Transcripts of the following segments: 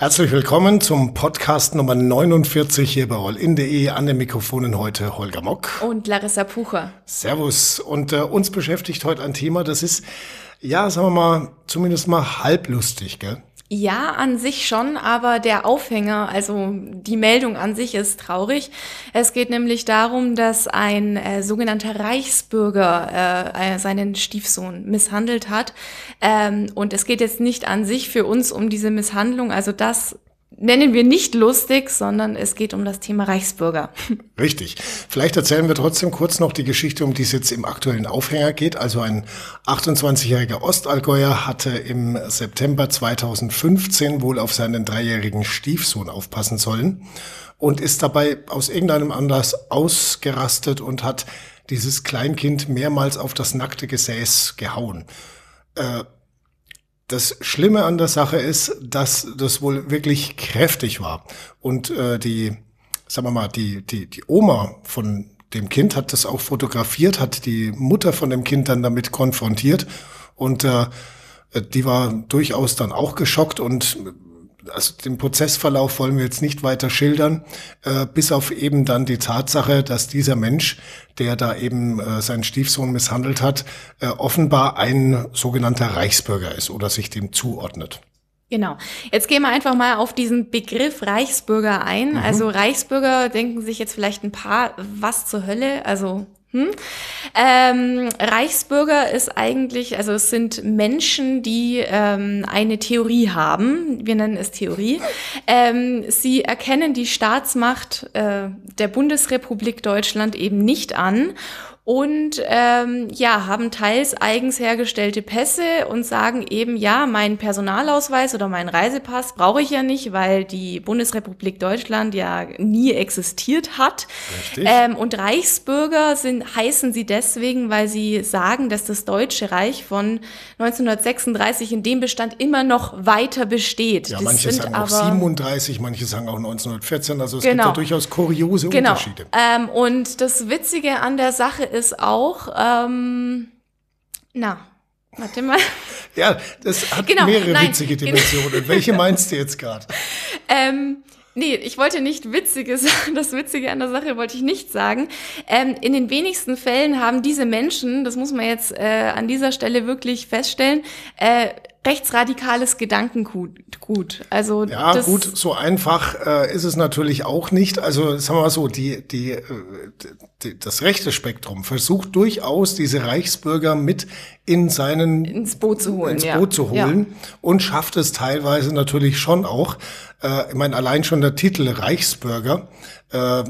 Herzlich willkommen zum Podcast Nummer 49 hier bei allin.de. An den Mikrofonen heute Holger Mock. Und Larissa Pucher. Servus. Und äh, uns beschäftigt heute ein Thema, das ist, ja, sagen wir mal, zumindest mal halblustig, gell? Ja, an sich schon, aber der Aufhänger, also die Meldung an sich ist traurig. Es geht nämlich darum, dass ein äh, sogenannter Reichsbürger äh, seinen Stiefsohn misshandelt hat. Ähm, und es geht jetzt nicht an sich für uns um diese Misshandlung, also das nennen wir nicht lustig, sondern es geht um das Thema Reichsbürger. Richtig. Vielleicht erzählen wir trotzdem kurz noch die Geschichte, um die es jetzt im aktuellen Aufhänger geht. Also ein 28-jähriger Ostallgäuer hatte im September 2015 wohl auf seinen dreijährigen Stiefsohn aufpassen sollen und ist dabei aus irgendeinem Anlass ausgerastet und hat dieses Kleinkind mehrmals auf das nackte Gesäß gehauen. Äh, das Schlimme an der Sache ist, dass das wohl wirklich kräftig war. Und äh, die, sagen wir mal, die, die, die Oma von dem Kind hat das auch fotografiert, hat die Mutter von dem Kind dann damit konfrontiert. Und äh, die war durchaus dann auch geschockt und also den Prozessverlauf wollen wir jetzt nicht weiter schildern, äh, bis auf eben dann die Tatsache, dass dieser Mensch, der da eben äh, seinen Stiefsohn misshandelt hat, äh, offenbar ein sogenannter Reichsbürger ist oder sich dem zuordnet. Genau. Jetzt gehen wir einfach mal auf diesen Begriff Reichsbürger ein. Mhm. Also Reichsbürger denken sich jetzt vielleicht ein paar, was zur Hölle? Also hm? Ähm, Reichsbürger ist eigentlich, also es sind Menschen, die ähm, eine Theorie haben. Wir nennen es Theorie. Ähm, sie erkennen die Staatsmacht äh, der Bundesrepublik Deutschland eben nicht an und ähm, ja, haben teils eigens hergestellte Pässe und sagen eben, ja, meinen Personalausweis oder meinen Reisepass brauche ich ja nicht, weil die Bundesrepublik Deutschland ja nie existiert hat. Ähm, und Reichsbürger sind, heißen sie deswegen, weil sie sagen, dass das Deutsche Reich von 1936 in dem Bestand immer noch weiter besteht. Ja, das manche sagen auch 37, manche sagen auch 1914, also es genau. gibt ja durchaus kuriose genau. Unterschiede. Ähm, und das Witzige an der Sache ist, ist auch, ähm, na, warte mal. Ja, das hat genau, mehrere nein, witzige genau. Dimensionen. Genau. Welche meinst du jetzt gerade? ähm, Nee, ich wollte nicht witzige sagen. Das Witzige an der Sache wollte ich nicht sagen. Ähm, in den wenigsten Fällen haben diese Menschen, das muss man jetzt äh, an dieser Stelle wirklich feststellen, äh, rechtsradikales Gedankengut. Also ja, gut, so einfach äh, ist es natürlich auch nicht. Also sagen wir mal so, die, die, äh, die, das rechte Spektrum versucht durchaus diese Reichsbürger mit in seinen ins Boot zu holen, ins Boot ja. zu holen ja. und schafft es teilweise natürlich schon auch. Äh, ich meine, allein schon der Titel Reichsbürger äh,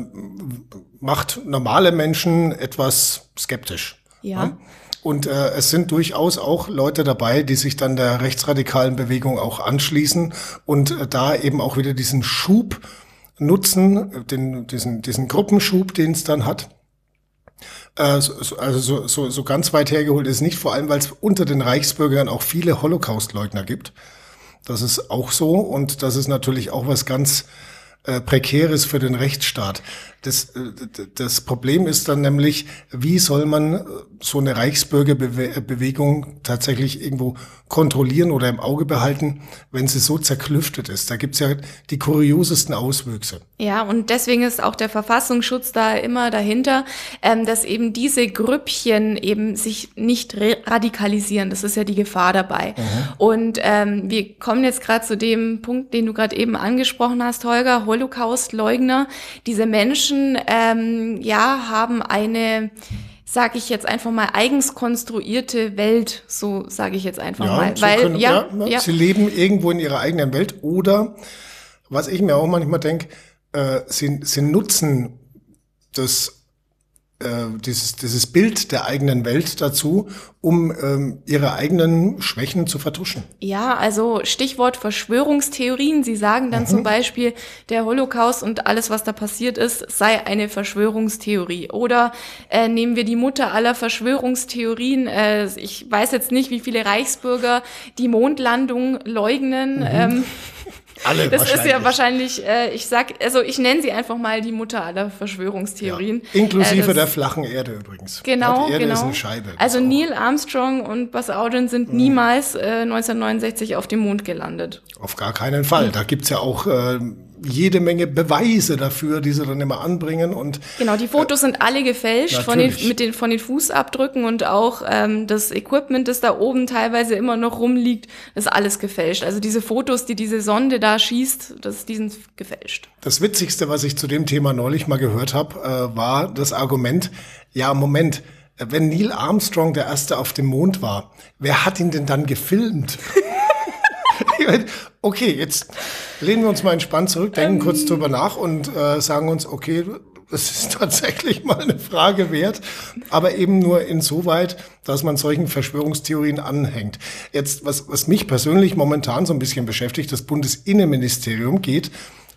macht normale Menschen etwas skeptisch. Ja. ja? Und äh, es sind durchaus auch Leute dabei, die sich dann der rechtsradikalen Bewegung auch anschließen und äh, da eben auch wieder diesen Schub nutzen, den, diesen, diesen Gruppenschub, den es dann hat. Äh, also so, so, so ganz weit hergeholt ist nicht, vor allem weil es unter den Reichsbürgern auch viele Holocaust-Leugner gibt. Das ist auch so und das ist natürlich auch was ganz äh, Prekäres für den Rechtsstaat. Das, äh, das Problem ist dann nämlich, wie soll man äh, so eine Reichsbürgerbewegung tatsächlich irgendwo kontrollieren oder im Auge behalten, wenn sie so zerklüftet ist. Da gibt's ja die kuriosesten Auswüchse. Ja, und deswegen ist auch der Verfassungsschutz da immer dahinter, ähm, dass eben diese Grüppchen eben sich nicht radikalisieren. Das ist ja die Gefahr dabei. Mhm. Und ähm, wir kommen jetzt gerade zu dem Punkt, den du gerade eben angesprochen hast, Holger, Holocaust-Leugner. Diese Menschen, Menschen ähm, ja haben eine sage ich jetzt einfach mal, eigens konstruierte Welt, so sage ich jetzt einfach ja, mal. So Weil, können, ja, ja, ja, sie leben irgendwo in ihrer eigenen Welt oder, was ich mir auch manchmal denke, äh, sie, sie nutzen das dieses, dieses Bild der eigenen Welt dazu, um ähm, ihre eigenen Schwächen zu vertuschen. Ja, also Stichwort Verschwörungstheorien. Sie sagen dann mhm. zum Beispiel, der Holocaust und alles, was da passiert ist, sei eine Verschwörungstheorie. Oder äh, nehmen wir die Mutter aller Verschwörungstheorien. Äh, ich weiß jetzt nicht, wie viele Reichsbürger die Mondlandung leugnen. Mhm. Ähm, Alle das ist ja wahrscheinlich, äh, ich sag, also ich nenne sie einfach mal die Mutter aller Verschwörungstheorien. Ja. Inklusive äh, der flachen Erde übrigens. Genau, die Erde genau. ist eine Scheibe. Also Neil Armstrong und Buzz Aldrin sind mhm. niemals äh, 1969 auf dem Mond gelandet. Auf gar keinen Fall. Mhm. Da gibt's ja auch äh, jede Menge Beweise dafür, die sie dann immer anbringen und genau die Fotos äh, sind alle gefälscht von den mit den von den Fußabdrücken und auch ähm, das Equipment, das da oben teilweise immer noch rumliegt, ist alles gefälscht. Also diese Fotos, die diese Sonde da schießt, das die sind gefälscht. Das Witzigste, was ich zu dem Thema neulich mal gehört habe, äh, war das Argument: Ja, Moment. Wenn Neil Armstrong der Erste auf dem Mond war, wer hat ihn denn dann gefilmt? okay, jetzt lehnen wir uns mal entspannt zurück, denken ähm. kurz drüber nach und äh, sagen uns, okay, das ist tatsächlich mal eine Frage wert, aber eben nur insoweit, dass man solchen Verschwörungstheorien anhängt. Jetzt, was, was mich persönlich momentan so ein bisschen beschäftigt, das Bundesinnenministerium geht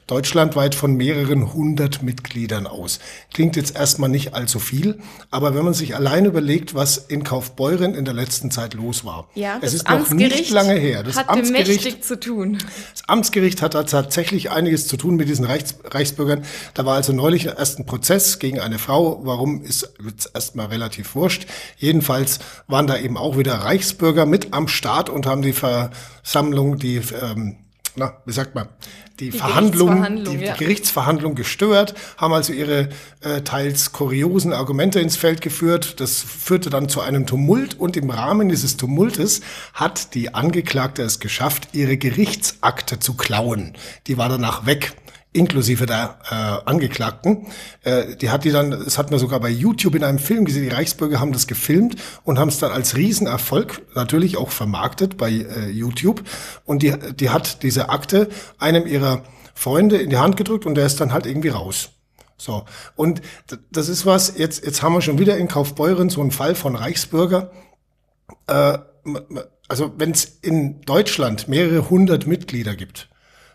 deutschlandweit von mehreren hundert Mitgliedern aus. Klingt jetzt erstmal nicht allzu viel, aber wenn man sich allein überlegt, was in Kaufbeuren in der letzten Zeit los war. Ja, es ist noch nicht lange her. Das hatte Amtsgericht mächtig zu tun. Das Amtsgericht hat da tatsächlich einiges zu tun mit diesen Reichs, Reichsbürgern. Da war also neulich erst ein Prozess gegen eine Frau. Warum ist jetzt erstmal relativ wurscht. Jedenfalls waren da eben auch wieder Reichsbürger mit am Start und haben die Versammlung, die ähm, na, wie sagt man, die, die Verhandlung, Gerichtsverhandlung, die, ja. die, Gerichtsverhandlung gestört, haben also ihre äh, teils kuriosen Argumente ins Feld geführt. Das führte dann zu einem Tumult und im Rahmen dieses Tumultes hat die Angeklagte es geschafft, ihre Gerichtsakte zu klauen. Die war danach weg inklusive der äh, Angeklagten. Äh, die hat die dann, das hat man sogar bei YouTube in einem Film gesehen, die Reichsbürger haben das gefilmt und haben es dann als Riesenerfolg natürlich auch vermarktet bei äh, YouTube. Und die, die hat diese Akte einem ihrer Freunde in die Hand gedrückt und der ist dann halt irgendwie raus. So. Und das ist was, jetzt, jetzt haben wir schon wieder in Kaufbeuren so einen Fall von Reichsbürger. Äh, also wenn es in Deutschland mehrere hundert Mitglieder gibt,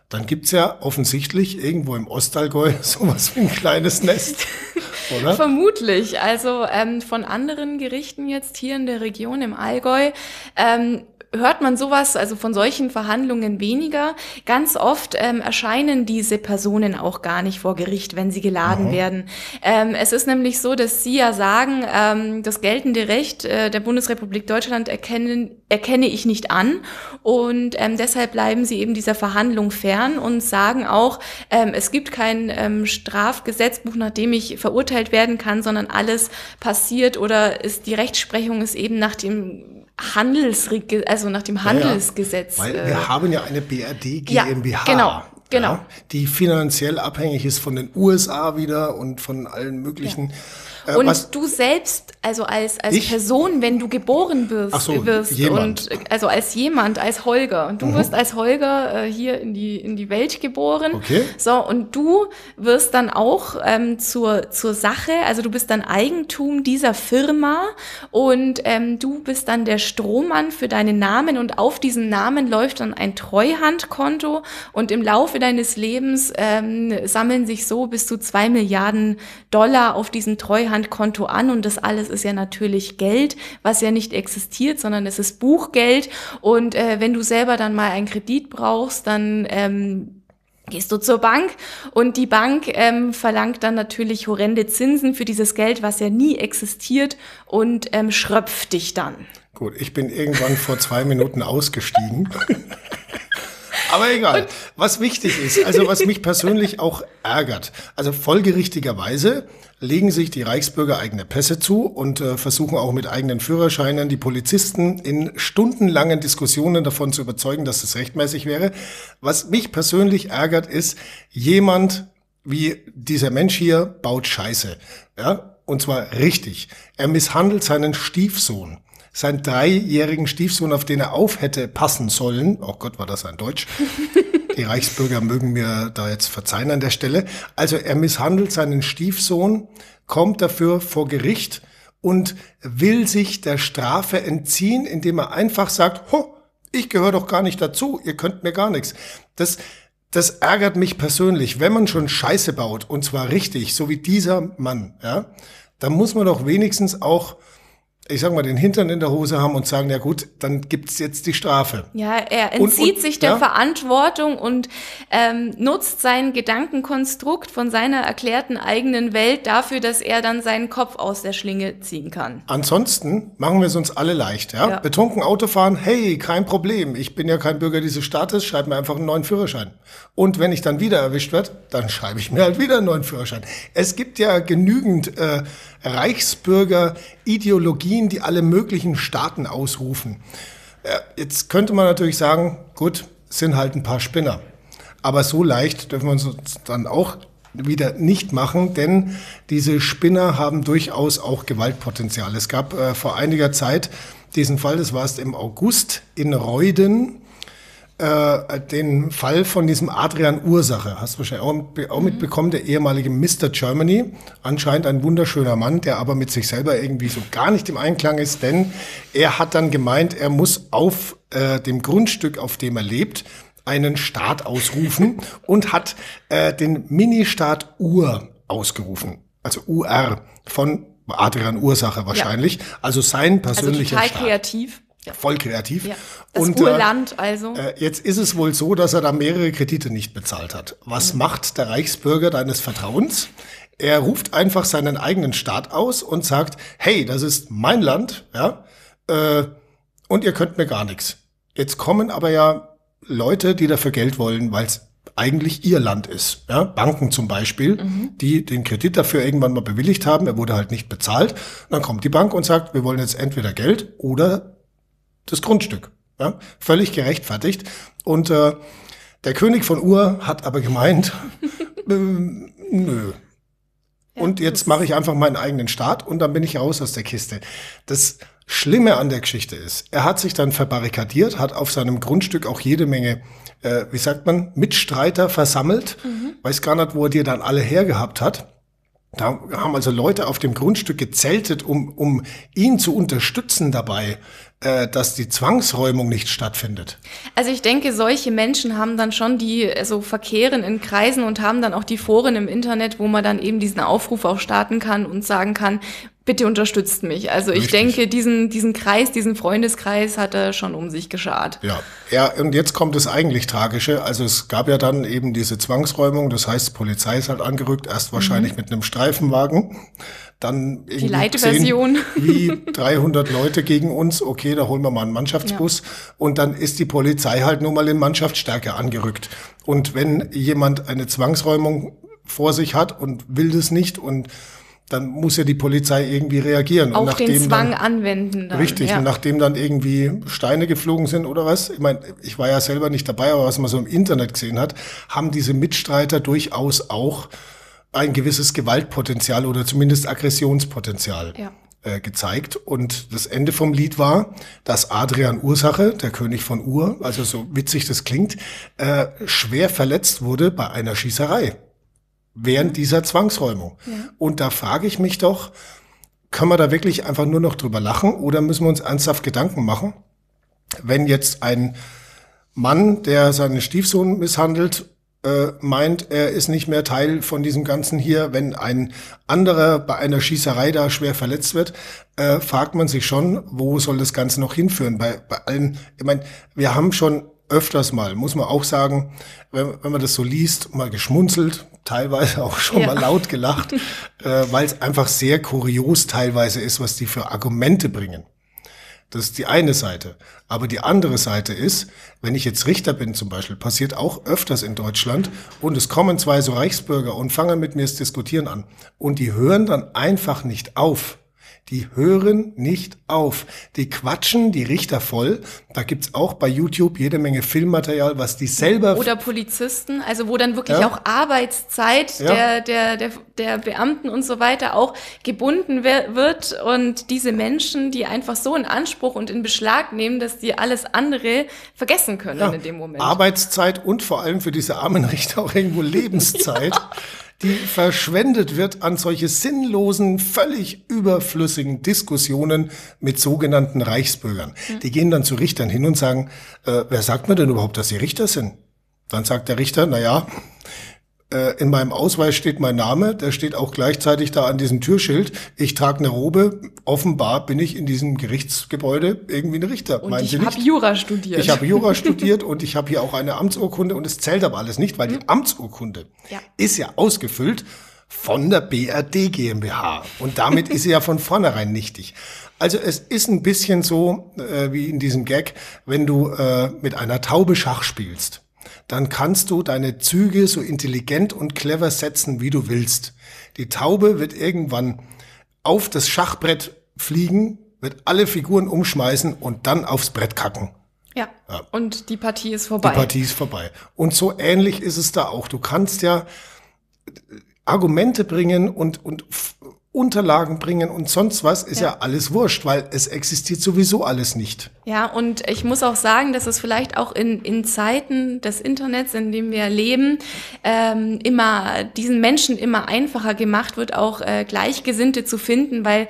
dann gibt's ja offensichtlich irgendwo im Ostallgäu sowas wie ein kleines Nest. Oder? Vermutlich. Also ähm, von anderen Gerichten jetzt hier in der Region im Allgäu ähm, hört man sowas, also von solchen Verhandlungen weniger. Ganz oft ähm, erscheinen diese Personen auch gar nicht vor Gericht, wenn sie geladen mhm. werden. Ähm, es ist nämlich so, dass Sie ja sagen, ähm, das geltende Recht äh, der Bundesrepublik Deutschland erkennen, erkenne ich nicht an und ähm, deshalb bleiben Sie eben dieser Verhandlung fern und sagen auch, ähm, es gibt kein ähm, Strafgesetzbuch, nach dem ich verurteilt werden kann, sondern alles passiert oder ist die Rechtsprechung ist eben nach dem Handelsregel, also nach dem Handelsgesetz. Ja, ja. Weil wir äh, haben ja eine BRD GmbH. Ja, genau. Genau. Die finanziell abhängig ist von den USA wieder und von allen möglichen und was, du selbst, also als, als Person, wenn du geboren wirst, so, wirst jemand. und also als jemand, als Holger, und du mhm. wirst als Holger äh, hier in die, in die Welt geboren. Okay. So, und du wirst dann auch ähm, zur, zur Sache, also du bist dann Eigentum dieser Firma und ähm, du bist dann der Strohmann für deinen Namen und auf diesen Namen läuft dann ein Treuhandkonto und im Laufe deines Lebens ähm, sammeln sich so bis zu zwei Milliarden Dollar auf diesen Treuhandkonto Handkonto an und das alles ist ja natürlich Geld, was ja nicht existiert, sondern es ist Buchgeld und äh, wenn du selber dann mal einen Kredit brauchst, dann ähm, gehst du zur Bank und die Bank ähm, verlangt dann natürlich horrende Zinsen für dieses Geld, was ja nie existiert und ähm, schröpft dich dann. Gut, ich bin irgendwann vor zwei Minuten ausgestiegen. Aber egal. Was wichtig ist, also was mich persönlich auch ärgert, also folgerichtigerweise legen sich die Reichsbürger eigene Pässe zu und äh, versuchen auch mit eigenen Führerscheinen die Polizisten in stundenlangen Diskussionen davon zu überzeugen, dass es rechtmäßig wäre. Was mich persönlich ärgert, ist, jemand wie dieser Mensch hier baut Scheiße. Ja? Und zwar richtig. Er misshandelt seinen Stiefsohn seinen dreijährigen Stiefsohn, auf den er auf hätte passen sollen. Oh Gott, war das ein Deutsch. Die Reichsbürger mögen mir da jetzt verzeihen an der Stelle. Also er misshandelt seinen Stiefsohn, kommt dafür vor Gericht und will sich der Strafe entziehen, indem er einfach sagt, ho, ich gehöre doch gar nicht dazu, ihr könnt mir gar nichts. Das, das ärgert mich persönlich, wenn man schon Scheiße baut, und zwar richtig, so wie dieser Mann, ja, dann muss man doch wenigstens auch ich sag mal, den Hintern in der Hose haben und sagen, ja gut, dann gibt's jetzt die Strafe. Ja, er entzieht und, und, sich der ja? Verantwortung und ähm, nutzt sein Gedankenkonstrukt von seiner erklärten eigenen Welt dafür, dass er dann seinen Kopf aus der Schlinge ziehen kann. Ansonsten machen wir es uns alle leicht. Ja? ja. Betrunken Autofahren, hey, kein Problem. Ich bin ja kein Bürger dieses Staates, schreib mir einfach einen neuen Führerschein. Und wenn ich dann wieder erwischt werde, dann schreibe ich mir halt wieder einen neuen Führerschein. Es gibt ja genügend äh, Reichsbürger-Ideologien, die alle möglichen Staaten ausrufen. Jetzt könnte man natürlich sagen, gut, sind halt ein paar Spinner. Aber so leicht dürfen wir uns dann auch wieder nicht machen, denn diese Spinner haben durchaus auch Gewaltpotenzial. Es gab äh, vor einiger Zeit diesen Fall, das war es im August in Reuden, äh, den Fall von diesem Adrian Ursache. Hast du wahrscheinlich auch, auch mitbekommen, der ehemalige Mr. Germany. Anscheinend ein wunderschöner Mann, der aber mit sich selber irgendwie so gar nicht im Einklang ist, denn er hat dann gemeint, er muss auf äh, dem Grundstück, auf dem er lebt, einen Staat ausrufen und hat äh, den Ministaat Ur ausgerufen. Also UR von Adrian Ursache wahrscheinlich. Ja. Also sein persönlicher also total Staat. kreativ. Voll kreativ. Ja. Das und, Urland äh, also. Äh, jetzt ist es wohl so, dass er da mehrere Kredite nicht bezahlt hat. Was mhm. macht der Reichsbürger deines Vertrauens? Er ruft einfach seinen eigenen Staat aus und sagt, hey, das ist mein Land, ja, äh, und ihr könnt mir gar nichts. Jetzt kommen aber ja Leute, die dafür Geld wollen, weil es eigentlich ihr Land ist. Ja, Banken zum Beispiel, mhm. die den Kredit dafür irgendwann mal bewilligt haben, er wurde halt nicht bezahlt. dann kommt die Bank und sagt, wir wollen jetzt entweder Geld oder das Grundstück. Ja, völlig gerechtfertigt. Und äh, der König von Ur hat aber gemeint, äh, nö. und jetzt mache ich einfach meinen eigenen Staat und dann bin ich raus aus der Kiste. Das Schlimme an der Geschichte ist, er hat sich dann verbarrikadiert, hat auf seinem Grundstück auch jede Menge, äh, wie sagt man, Mitstreiter versammelt. Mhm. Weiß gar nicht, wo er die dann alle hergehabt hat. Da haben also Leute auf dem Grundstück gezeltet, um, um ihn zu unterstützen dabei, dass die Zwangsräumung nicht stattfindet. Also ich denke, solche Menschen haben dann schon die so also verkehren in Kreisen und haben dann auch die Foren im Internet, wo man dann eben diesen Aufruf auch starten kann und sagen kann, bitte unterstützt mich. Also ich Richtig. denke, diesen, diesen Kreis, diesen Freundeskreis hat er schon um sich geschart. Ja, ja, und jetzt kommt das eigentlich Tragische. Also es gab ja dann eben diese Zwangsräumung, das heißt, Polizei ist halt angerückt, erst wahrscheinlich mhm. mit einem Streifenwagen, dann irgendwie Die Leitversion. wie 300 Leute gegen uns, okay, da holen wir mal einen Mannschaftsbus ja. und dann ist die Polizei halt nur mal in Mannschaftsstärke angerückt. Und wenn jemand eine Zwangsräumung vor sich hat und will das nicht und dann muss ja die Polizei irgendwie reagieren. Auch und den Zwang dann, anwenden. Dann, richtig, ja. und nachdem dann irgendwie Steine geflogen sind oder was, ich meine, ich war ja selber nicht dabei, aber was man so im Internet gesehen hat, haben diese Mitstreiter durchaus auch ein gewisses Gewaltpotenzial oder zumindest Aggressionspotenzial ja. äh, gezeigt. Und das Ende vom Lied war, dass Adrian Ursache, der König von Ur, also so witzig das klingt, äh, schwer verletzt wurde bei einer Schießerei während dieser Zwangsräumung. Ja. Und da frage ich mich doch, können wir da wirklich einfach nur noch drüber lachen oder müssen wir uns ernsthaft Gedanken machen, wenn jetzt ein Mann, der seinen Stiefsohn misshandelt, äh, meint, er ist nicht mehr Teil von diesem Ganzen hier, wenn ein anderer bei einer Schießerei da schwer verletzt wird, äh, fragt man sich schon, wo soll das Ganze noch hinführen? Bei, bei allen, ich meine, wir haben schon öfters mal, muss man auch sagen, wenn, wenn man das so liest, mal geschmunzelt, teilweise auch schon ja. mal laut gelacht, äh, weil es einfach sehr kurios teilweise ist, was die für Argumente bringen. Das ist die eine Seite. Aber die andere Seite ist, wenn ich jetzt Richter bin zum Beispiel, passiert auch öfters in Deutschland und es kommen zwei so Reichsbürger und fangen mit mir das Diskutieren an und die hören dann einfach nicht auf die hören nicht auf. Die quatschen die Richter voll. Da gibt's auch bei YouTube jede Menge Filmmaterial, was die selber. Oder Polizisten, also wo dann wirklich ja. auch Arbeitszeit ja. der, der, der, der Beamten und so weiter auch gebunden wird. Und diese Menschen, die einfach so in Anspruch und in Beschlag nehmen, dass die alles andere vergessen können ja. in dem Moment. Arbeitszeit und vor allem für diese armen Richter auch irgendwo Lebenszeit. Die verschwendet wird an solche sinnlosen, völlig überflüssigen Diskussionen mit sogenannten Reichsbürgern. Mhm. Die gehen dann zu Richtern hin und sagen, äh, wer sagt mir denn überhaupt, dass sie Richter sind? Dann sagt der Richter, na ja, in meinem Ausweis steht mein Name, der steht auch gleichzeitig da an diesem Türschild. Ich trage eine Robe. Offenbar bin ich in diesem Gerichtsgebäude irgendwie ein Richter. Und ich habe Jura studiert. Ich habe Jura studiert und ich habe hier auch eine Amtsurkunde und es zählt aber alles nicht, weil mhm. die Amtsurkunde ja. ist ja ausgefüllt von der BRD GmbH und damit ist sie ja von vornherein nichtig. Also es ist ein bisschen so äh, wie in diesem Gag, wenn du äh, mit einer Taube Schach spielst dann kannst du deine Züge so intelligent und clever setzen, wie du willst. Die Taube wird irgendwann auf das Schachbrett fliegen, wird alle Figuren umschmeißen und dann aufs Brett kacken. Ja. ja. Und die Partie ist vorbei. Die Partie ist vorbei. Und so ähnlich ist es da auch. Du kannst ja Argumente bringen und, und Unterlagen bringen und sonst was, ist ja. ja. alles wurscht, weil es existiert sowieso alles nicht. Ja, und ich muss auch sagen, dass es vielleicht auch in, in Zeiten des Internets, in dem wir leben, ähm, immer diesen Menschen immer einfacher gemacht wird, auch äh, Gleichgesinnte zu finden, weil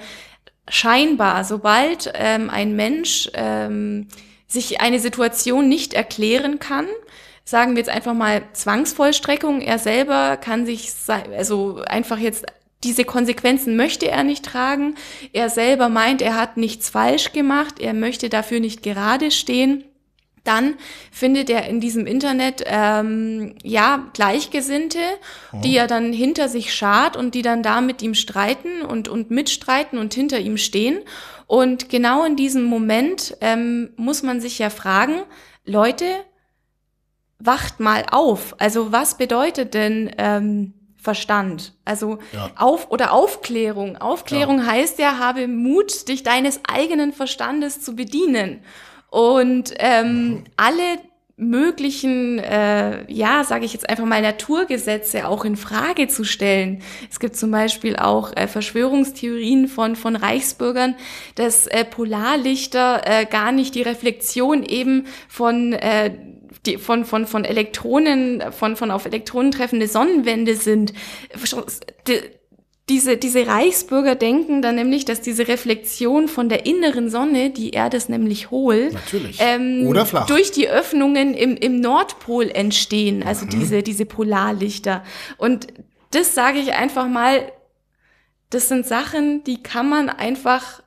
scheinbar, sobald ähm, ein Mensch ähm, sich eine Situation nicht erklären kann, sagen wir jetzt einfach mal Zwangsvollstreckung. Er selber kann sich also einfach jetzt diese Konsequenzen möchte er nicht tragen. Er selber meint, er hat nichts falsch gemacht. Er möchte dafür nicht gerade stehen. Dann findet er in diesem Internet ähm, ja Gleichgesinnte, oh. die er dann hinter sich schart und die dann da mit ihm streiten und und mitstreiten und hinter ihm stehen. Und genau in diesem Moment ähm, muss man sich ja fragen, Leute, wacht mal auf. Also was bedeutet denn ähm, Verstand. Also ja. auf oder Aufklärung. Aufklärung ja. heißt ja, habe Mut, dich deines eigenen Verstandes zu bedienen. Und ähm, mhm. alle möglichen, äh, ja, sage ich jetzt einfach mal Naturgesetze auch in Frage zu stellen. Es gibt zum Beispiel auch äh, Verschwörungstheorien von von Reichsbürgern, dass äh, Polarlichter äh, gar nicht die Reflexion eben von äh, die von, von, von Elektronen, von, von auf Elektronen treffende Sonnenwände sind. Diese, diese Reichsbürger denken dann nämlich, dass diese Reflexion von der inneren Sonne, die Erde ist nämlich hohl, ähm, durch die Öffnungen im, im Nordpol entstehen, also mhm. diese, diese Polarlichter. Und das sage ich einfach mal, das sind Sachen, die kann man einfach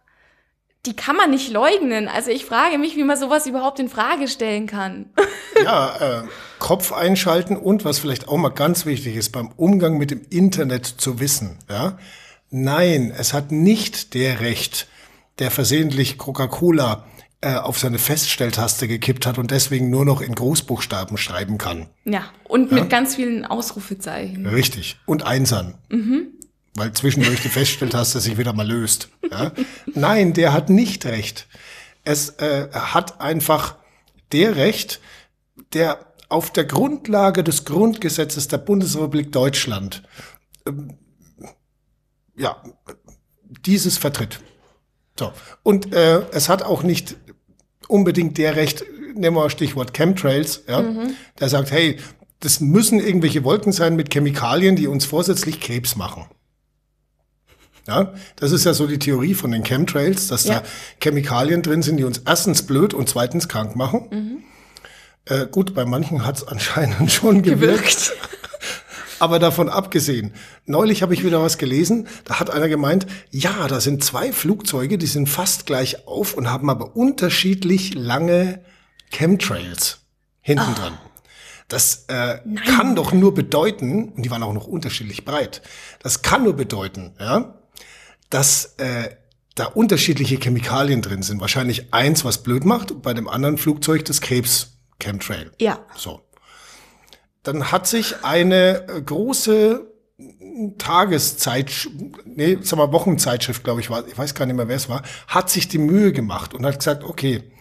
die kann man nicht leugnen. Also ich frage mich, wie man sowas überhaupt in Frage stellen kann. ja, äh, Kopf einschalten und was vielleicht auch mal ganz wichtig ist, beim Umgang mit dem Internet zu wissen. Ja? Nein, es hat nicht der Recht, der versehentlich Coca-Cola äh, auf seine Feststelltaste gekippt hat und deswegen nur noch in Großbuchstaben schreiben kann. Ja, und ja? mit ganz vielen Ausrufezeichen. Richtig. Und Einsern. Mhm weil zwischendurch du feststellt hast, dass sich wieder mal löst. Ja? Nein, der hat nicht recht. Es äh, hat einfach der Recht, der auf der Grundlage des Grundgesetzes der Bundesrepublik Deutschland ähm, ja dieses vertritt. So und äh, es hat auch nicht unbedingt der Recht, nehmen wir mal Stichwort Chemtrails, ja, mhm. der sagt, hey, das müssen irgendwelche Wolken sein mit Chemikalien, die uns vorsätzlich Krebs machen. Ja, das ist ja so die Theorie von den Chemtrails, dass ja. da Chemikalien drin sind, die uns erstens blöd und zweitens krank machen. Mhm. Äh, gut, bei manchen hat es anscheinend schon gewirkt. gewirkt. Aber davon abgesehen, neulich habe ich wieder was gelesen, da hat einer gemeint, ja, da sind zwei Flugzeuge, die sind fast gleich auf und haben aber unterschiedlich lange Chemtrails hinten oh. dran. Das äh, kann doch nur bedeuten, und die waren auch noch unterschiedlich breit, das kann nur bedeuten, ja, dass äh, da unterschiedliche Chemikalien drin sind. Wahrscheinlich eins, was blöd macht, und bei dem anderen Flugzeug das Krebs-Chemtrail. Ja. So. Dann hat sich eine äh, große Tageszeit, nee, sag mal Wochenzeitschrift, glaube ich, war, ich weiß gar nicht mehr, wer es war, hat sich die Mühe gemacht und hat gesagt, okay,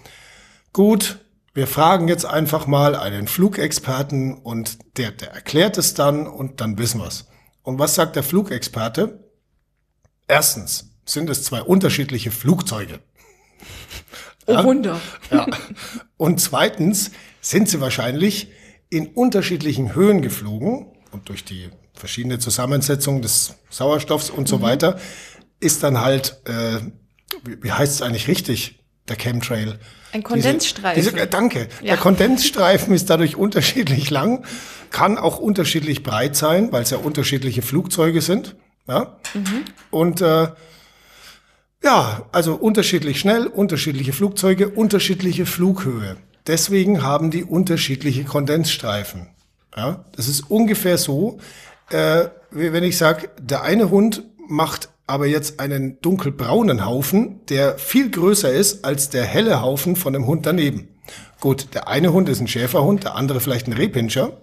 gut, wir fragen jetzt einfach mal einen Flugexperten und der, der erklärt es dann und dann wissen wir's. Und was sagt der Flugexperte? Erstens sind es zwei unterschiedliche Flugzeuge. Oh ja? Wunder. Ja. Und zweitens sind sie wahrscheinlich in unterschiedlichen Höhen geflogen und durch die verschiedene Zusammensetzung des Sauerstoffs und so mhm. weiter ist dann halt, äh, wie, wie heißt es eigentlich richtig? der Chemtrail. Ein Kondensstreifen. Diese, diese, danke. Ja. Der Kondensstreifen ist dadurch unterschiedlich lang, kann auch unterschiedlich breit sein, weil es ja unterschiedliche Flugzeuge sind. Ja? Mhm. Und äh, ja, also unterschiedlich schnell, unterschiedliche Flugzeuge, unterschiedliche Flughöhe. Deswegen haben die unterschiedliche Kondensstreifen. Ja, das ist ungefähr so, äh, wenn ich sage, der eine Hund macht aber jetzt einen dunkelbraunen Haufen, der viel größer ist als der helle Haufen von dem Hund daneben. Gut, der eine Hund ist ein Schäferhund, der andere vielleicht ein Rehpinscher.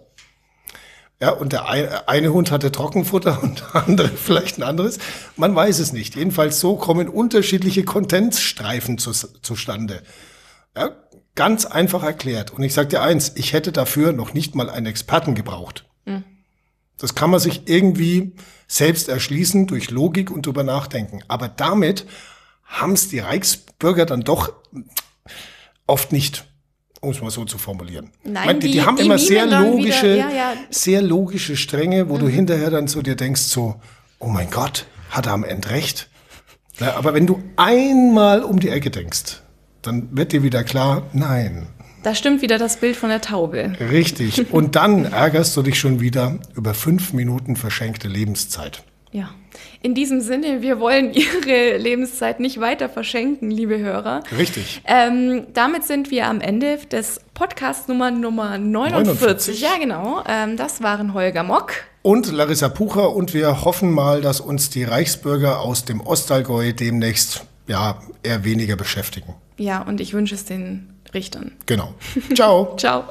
Ja, und der eine Hund hatte Trockenfutter und der andere vielleicht ein anderes. Man weiß es nicht. Jedenfalls so kommen unterschiedliche Kondensstreifen zu, zustande. Ja, ganz einfach erklärt. Und ich sage dir eins, ich hätte dafür noch nicht mal einen Experten gebraucht. Mhm. Das kann man sich irgendwie selbst erschließen durch Logik und drüber nachdenken. Aber damit haben es die Reichsbürger dann doch oft nicht um es mal so zu formulieren. Nein, meine, die, die, die, haben die immer sehr logische, wieder, ja, ja. sehr logische Stränge, wo mhm. du hinterher dann so dir denkst so, oh mein Gott, hat er am Ende recht. Na, aber wenn du einmal um die Ecke denkst, dann wird dir wieder klar, nein. Da stimmt wieder das Bild von der Taube. Richtig. Und dann ärgerst du dich schon wieder über fünf Minuten verschenkte Lebenszeit. Ja. In diesem Sinne, wir wollen Ihre Lebenszeit nicht weiter verschenken, liebe Hörer. Richtig. Ähm, damit sind wir am Ende des Podcasts Nummer, Nummer 49. 49. Ja, genau. Ähm, das waren Holger Mock. Und Larissa Pucher. Und wir hoffen mal, dass uns die Reichsbürger aus dem Ostallgäu demnächst ja, eher weniger beschäftigen. Ja, und ich wünsche es den Richtern. Genau. Ciao. Ciao.